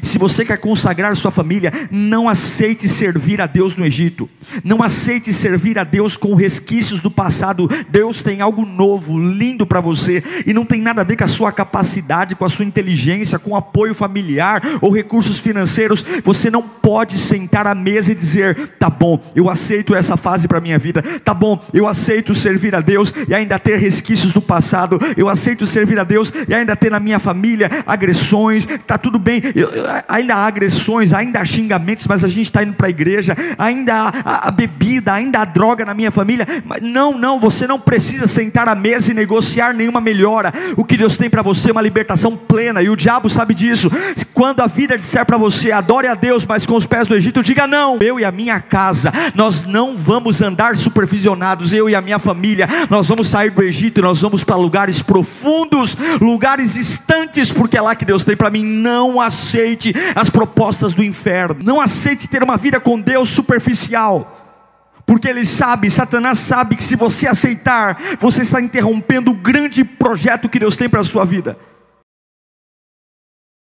Se você quer consagrar sua família, não aceite servir a Deus no Egito. Não aceite servir a Deus com resquícios do passado. Deus tem algo novo, lindo para você e não tem nada a ver com a sua capacidade, com a sua inteligência, com apoio familiar ou recursos financeiros. Você não pode sentar à mesa e dizer: "Tá bom, eu aceito essa fase para minha vida. Tá bom, eu aceito servir a Deus e ainda ter resquícios do passado. Eu aceito servir a Deus e ainda ter na minha família agressões. Tá tudo bem. Eu, ainda há agressões, ainda há xingamentos, mas a gente está indo para a igreja, ainda há a, bebida, ainda há droga na minha família. Mas não, não, você não precisa sentar à mesa e negociar nenhuma melhora. O que Deus tem para você é uma libertação plena, e o diabo sabe disso. Quando a vida disser para você, adore a Deus, mas com os pés do Egito, diga não. Eu e a minha casa, nós não vamos andar supervisionados, eu e a minha família, nós vamos sair do Egito nós vamos para lugares profundos, lugares distantes, porque é lá que Deus tem para mim. Não aceite aceite as propostas do inferno, não aceite ter uma vida com Deus superficial. Porque ele sabe, Satanás sabe que se você aceitar, você está interrompendo o grande projeto que Deus tem para a sua vida.